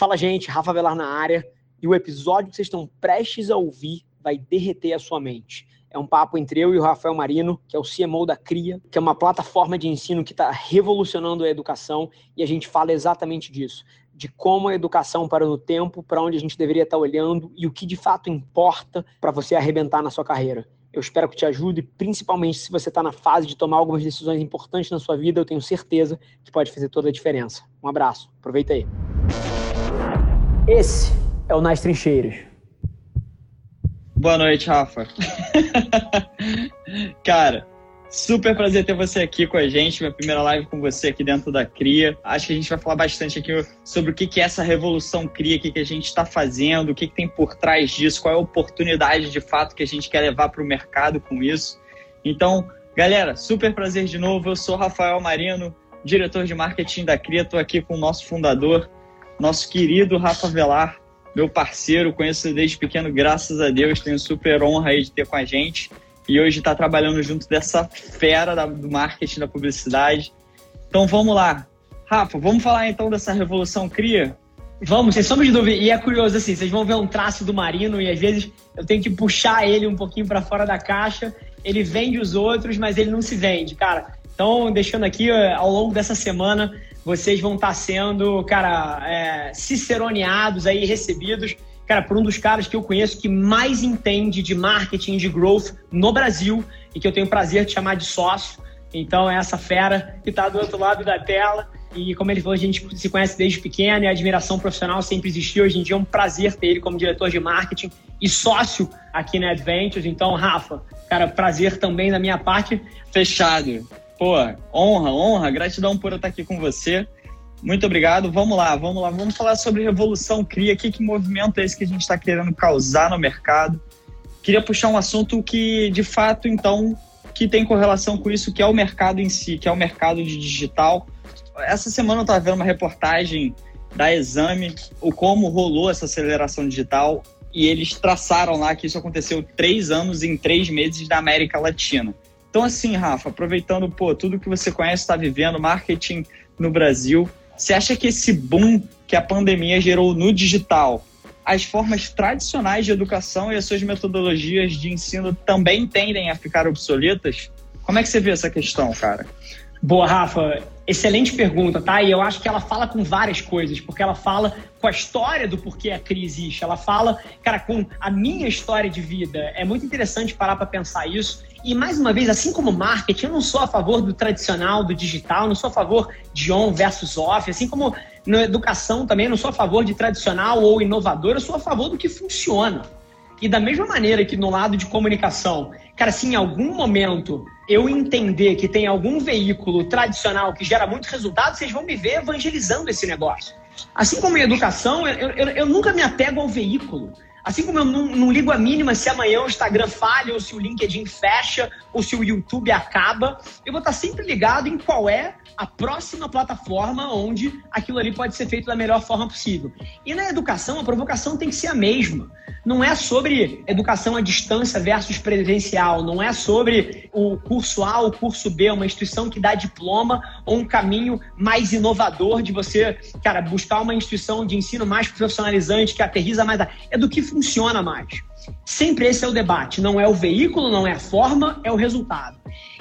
Fala, gente, Rafa Velar na área. E o episódio que vocês estão prestes a ouvir vai derreter a sua mente. É um papo entre eu e o Rafael Marino, que é o CMO da CRIA, que é uma plataforma de ensino que está revolucionando a educação, e a gente fala exatamente disso, de como a educação para no tempo, para onde a gente deveria estar tá olhando e o que de fato importa para você arrebentar na sua carreira. Eu espero que te ajude, principalmente se você está na fase de tomar algumas decisões importantes na sua vida, eu tenho certeza que pode fazer toda a diferença. Um abraço, aproveita aí. Esse é o Nas Trincheiras. Boa noite, Rafa. Cara, super prazer ter você aqui com a gente, minha primeira live com você aqui dentro da CRIA. Acho que a gente vai falar bastante aqui sobre o que é essa revolução CRIA, o que a gente está fazendo, o que tem por trás disso, qual é a oportunidade de fato que a gente quer levar para o mercado com isso. Então, galera, super prazer de novo. Eu sou Rafael Marino, diretor de marketing da CRIA. Estou aqui com o nosso fundador, nosso querido Rafa Velar, meu parceiro, conheço desde pequeno, graças a Deus, tenho super honra aí de ter com a gente. E hoje está trabalhando junto dessa fera da, do marketing, da publicidade. Então vamos lá. Rafa, vamos falar então dessa revolução cria? Vamos, sem sombra de dúvida. E é curioso assim, vocês vão ver um traço do Marino e às vezes eu tenho que puxar ele um pouquinho para fora da caixa. Ele vende os outros, mas ele não se vende, cara. Então, deixando aqui ao longo dessa semana vocês vão estar tá sendo, cara, é, ciceroneados aí, recebidos, cara, por um dos caras que eu conheço que mais entende de marketing, de growth no Brasil e que eu tenho o prazer de chamar de sócio. Então, é essa fera que está do outro lado da tela. E como ele falou, a gente se conhece desde pequeno e a admiração profissional sempre existiu. Hoje em dia é um prazer ter ele como diretor de marketing e sócio aqui na Adventures. Então, Rafa, cara, prazer também da minha parte. Fechado. Pô, honra, honra, gratidão por eu estar aqui com você. Muito obrigado. Vamos lá, vamos lá. Vamos falar sobre Revolução Cria. Que, que movimento é esse que a gente está querendo causar no mercado? Queria puxar um assunto que, de fato, então, que tem correlação com isso, que é o mercado em si, que é o mercado de digital. Essa semana eu estava vendo uma reportagem da Exame, o como rolou essa aceleração digital, e eles traçaram lá que isso aconteceu três anos em três meses na América Latina. Então, assim, Rafa, aproveitando pô, tudo que você conhece, está vivendo, marketing no Brasil, você acha que esse boom que a pandemia gerou no digital, as formas tradicionais de educação e as suas metodologias de ensino também tendem a ficar obsoletas? Como é que você vê essa questão, cara? Boa, Rafa. Excelente pergunta, tá? E eu acho que ela fala com várias coisas, porque ela fala com a história do porquê a crise existe, ela fala, cara, com a minha história de vida. É muito interessante parar para pensar isso. E mais uma vez, assim como marketing, eu não sou a favor do tradicional, do digital, não sou a favor de on versus off, assim como na educação também, não sou a favor de tradicional ou inovador, eu sou a favor do que funciona. E da mesma maneira que no lado de comunicação, cara, se em algum momento eu entender que tem algum veículo tradicional que gera muito resultado, vocês vão me ver evangelizando esse negócio. Assim como em educação, eu, eu, eu nunca me apego ao veículo. Assim como eu não, não, ligo a mínima se amanhã o Instagram falha, ou se o LinkedIn fecha, ou se o YouTube acaba, eu vou estar sempre ligado em qual é a próxima plataforma onde aquilo ali pode ser feito da melhor forma possível. E na educação, a provocação tem que ser a mesma. Não é sobre educação à distância versus presencial, não é sobre o curso A ou curso B, uma instituição que dá diploma ou um caminho mais inovador de você, cara, buscar uma instituição de ensino mais profissionalizante, que aterriza mais. É do que funciona mais. Sempre esse é o debate. Não é o veículo, não é a forma, é o resultado.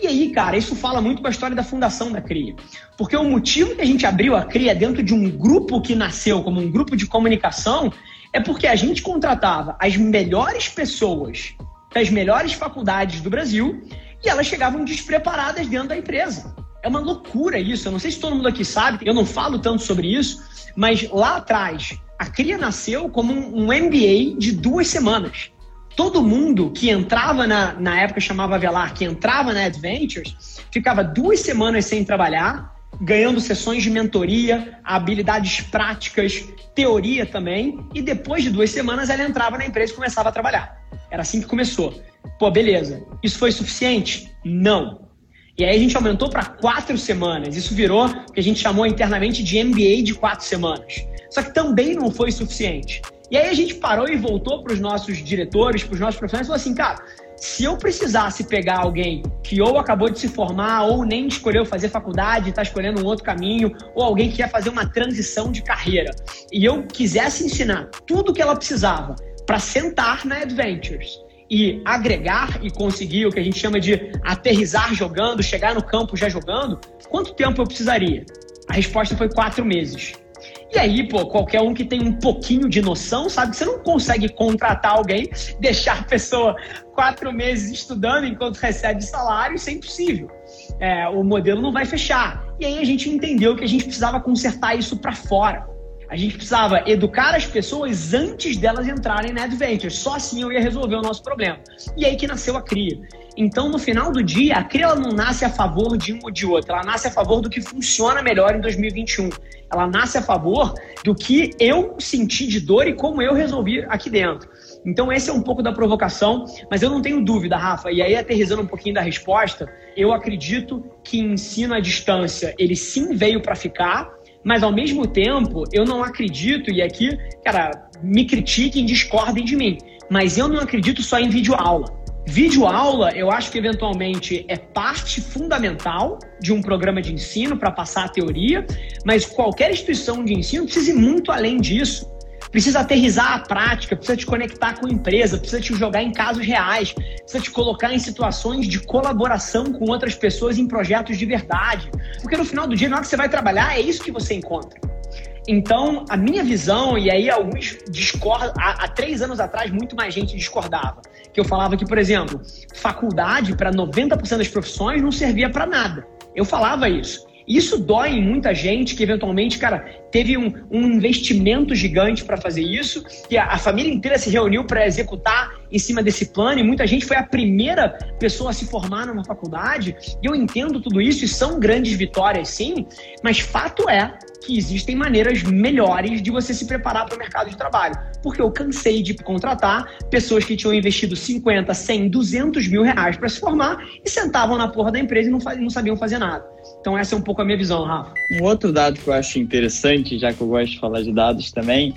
E aí, cara, isso fala muito com a história da fundação da CRIA. Porque o motivo que a gente abriu a CRIA dentro de um grupo que nasceu como um grupo de comunicação é porque a gente contratava as melhores pessoas das melhores faculdades do Brasil e elas chegavam despreparadas dentro da empresa. É uma loucura isso. Eu não sei se todo mundo aqui sabe, eu não falo tanto sobre isso, mas lá atrás a Cria nasceu como um, MBA de duas semanas. Todo mundo que entrava na, na época chamava Velar, que entrava na Adventures, ficava duas semanas sem trabalhar, ganhando sessões de mentoria, habilidades práticas, teoria também, e depois de duas semanas ela entrava na empresa e começava a trabalhar. Era assim que começou. Pô, beleza. Isso foi suficiente? Não. E aí a gente aumentou para quatro semanas. Isso virou o que a gente chamou internamente de MBA de quatro semanas. Só que também não foi suficiente. E aí a gente parou e voltou para os nossos diretores, para os nossos profissionais e falou assim, cara, se eu precisasse pegar alguém que ou acabou de se formar, ou nem escolheu fazer faculdade, está escolhendo um outro caminho, ou alguém que quer fazer uma transição de carreira, e eu quisesse ensinar tudo o que ela precisava para sentar na Adventures e agregar e conseguir o que a gente chama de aterrizar jogando, chegar no campo já jogando, quanto tempo eu precisaria? A resposta foi quatro meses. E aí, pô, qualquer um que tem um pouquinho de noção sabe que você não consegue contratar alguém, deixar a pessoa quatro meses estudando enquanto recebe salário, isso é impossível. É, o modelo não vai fechar. E aí a gente entendeu que a gente precisava consertar isso para fora. A gente precisava educar as pessoas antes delas entrarem na Adventure. Só assim eu ia resolver o nosso problema. E aí que nasceu a CRIA. Então, no final do dia, a CRIA não nasce a favor de um ou de outro. Ela nasce a favor do que funciona melhor em 2021. Ela nasce a favor do que eu senti de dor e como eu resolvi aqui dentro. Então, esse é um pouco da provocação, mas eu não tenho dúvida, Rafa. E aí, aterrizando um pouquinho da resposta, eu acredito que ensino à distância ele sim veio para ficar mas ao mesmo tempo, eu não acredito, e aqui, cara, me critiquem, discordem de mim, mas eu não acredito só em videoaula. Videoaula, eu acho que eventualmente é parte fundamental de um programa de ensino para passar a teoria, mas qualquer instituição de ensino precisa ir muito além disso precisa aterrizar a prática, precisa te conectar com a empresa, precisa te jogar em casos reais, precisa te colocar em situações de colaboração com outras pessoas em projetos de verdade. Porque no final do dia, na hora que você vai trabalhar, é isso que você encontra. Então, a minha visão, e aí alguns discordam, há, há, três anos atrás, muito mais gente discordava. Que eu falava que, por exemplo, faculdade para 90% das profissões não servia para nada. Eu falava isso. Isso dói em muita gente que, eventualmente, cara, teve um, um investimento gigante para fazer isso, que a, a, família inteira se reuniu para executar em cima desse plano, e muita gente foi a primeira pessoa a se formar numa faculdade. E eu entendo tudo isso, e são grandes vitórias, sim, mas fato é que existem maneiras melhores de você se preparar para o mercado de trabalho. Porque eu cansei de contratar pessoas que tinham investido 50, 100, 200 mil reais para se formar e sentavam na porra da empresa e não, não sabiam fazer nada. Então essa é um pouco a minha visão, Rafa. Um outro dado que eu acho interessante, já que eu gosto de falar de dados também,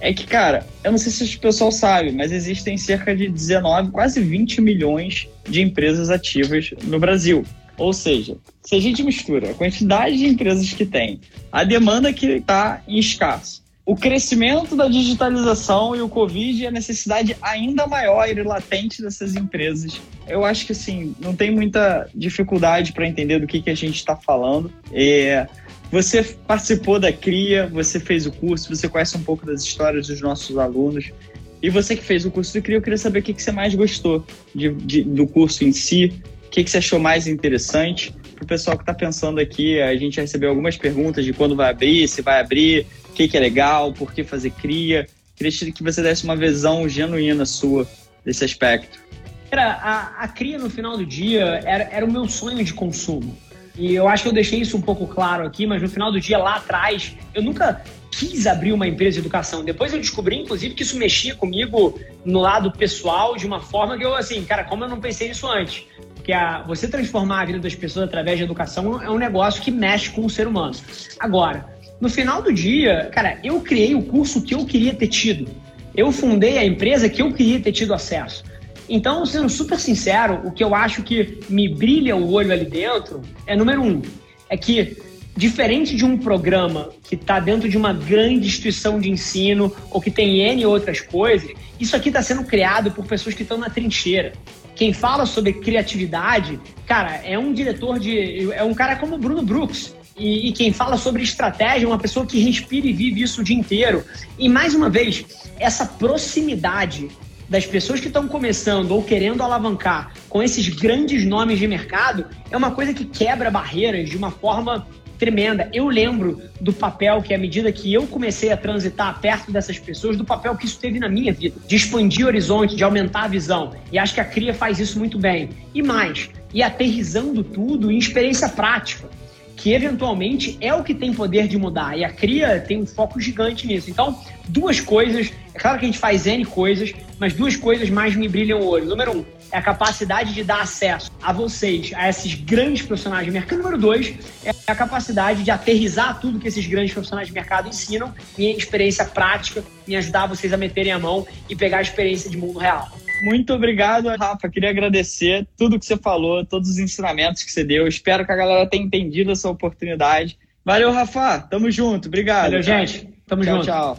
é que, cara, eu não sei se o pessoal sabe, mas existem cerca de 19, quase 20 milhões de empresas ativas no Brasil. Ou seja, se a gente mistura a quantidade de empresas que tem, a demanda que está em escasso, o crescimento da digitalização e o Covid e a necessidade ainda maior e latente dessas empresas. Eu acho que assim, não tem muita dificuldade para entender do que, que a gente está falando. É, você participou da CRIA, você fez o curso, você conhece um pouco das histórias dos nossos alunos. E você que fez o curso do CRIA, eu queria saber o que, que você mais gostou de, de, do curso em si, o que, que você achou mais interessante. Para o pessoal que está pensando aqui, a gente recebeu algumas perguntas de quando vai abrir, se vai abrir, que, que é legal, por que fazer cria. Queria que você desse uma visão genuína sua desse aspecto. Era, a, a cria no final do dia era, era o meu sonho de consumo. E eu acho que eu deixei isso um pouco claro aqui, mas no final do dia, lá atrás, eu nunca quis abrir uma empresa de educação. Depois eu descobri, inclusive, que isso mexia comigo no lado pessoal de uma forma que eu, assim, cara, como eu não pensei nisso antes? Porque a, você transformar a vida das pessoas através de educação é um negócio que mexe com o ser humano. Agora, no final do dia, cara, eu criei o curso que eu queria ter tido. Eu fundei a empresa que eu queria ter tido acesso. Então, sendo super sincero, o que eu acho que me brilha o olho ali dentro é número um, é que diferente de um programa que está dentro de uma grande instituição de ensino ou que tem N outras coisas, isso aqui está sendo criado por pessoas que estão na trincheira. Quem fala sobre criatividade, cara, é um diretor de. É um cara como o Bruno Brooks. E, e, quem fala sobre estratégia é uma pessoa que respira e vive isso o dia inteiro. E mais uma vez, essa proximidade das pessoas que estão começando ou querendo alavancar com esses grandes nomes de mercado é uma coisa que quebra barreiras de uma forma tremenda. Eu lembro do papel que, à medida que eu comecei a transitar perto dessas pessoas, do papel que isso teve na minha vida, de expandir o horizonte, de aumentar a visão. E acho que a CRIA faz isso muito bem. E mais, e aterrizando tudo em experiência prática que eventualmente é o que tem poder de mudar. E a CRIA tem um foco gigante nisso. Então, duas coisas. É claro que a gente faz N coisas, mas duas coisas mais me brilham o olho. Número um, é a capacidade de dar acesso a vocês, a esses grandes profissionais de mercado. Número dois, é a capacidade de aterrizar tudo que esses grandes profissionais de mercado ensinam em experiência prática, em ajudar vocês a meterem a mão e pegar a experiência de mundo real. Muito obrigado, Rafa. Queria agradecer tudo que você falou, todos os ensinamentos que você deu. Espero que a galera tenha entendido essa oportunidade. Valeu, Rafa. Tamo junto. Obrigado. Valeu, gente. Tamo tchau, junto. Tchau.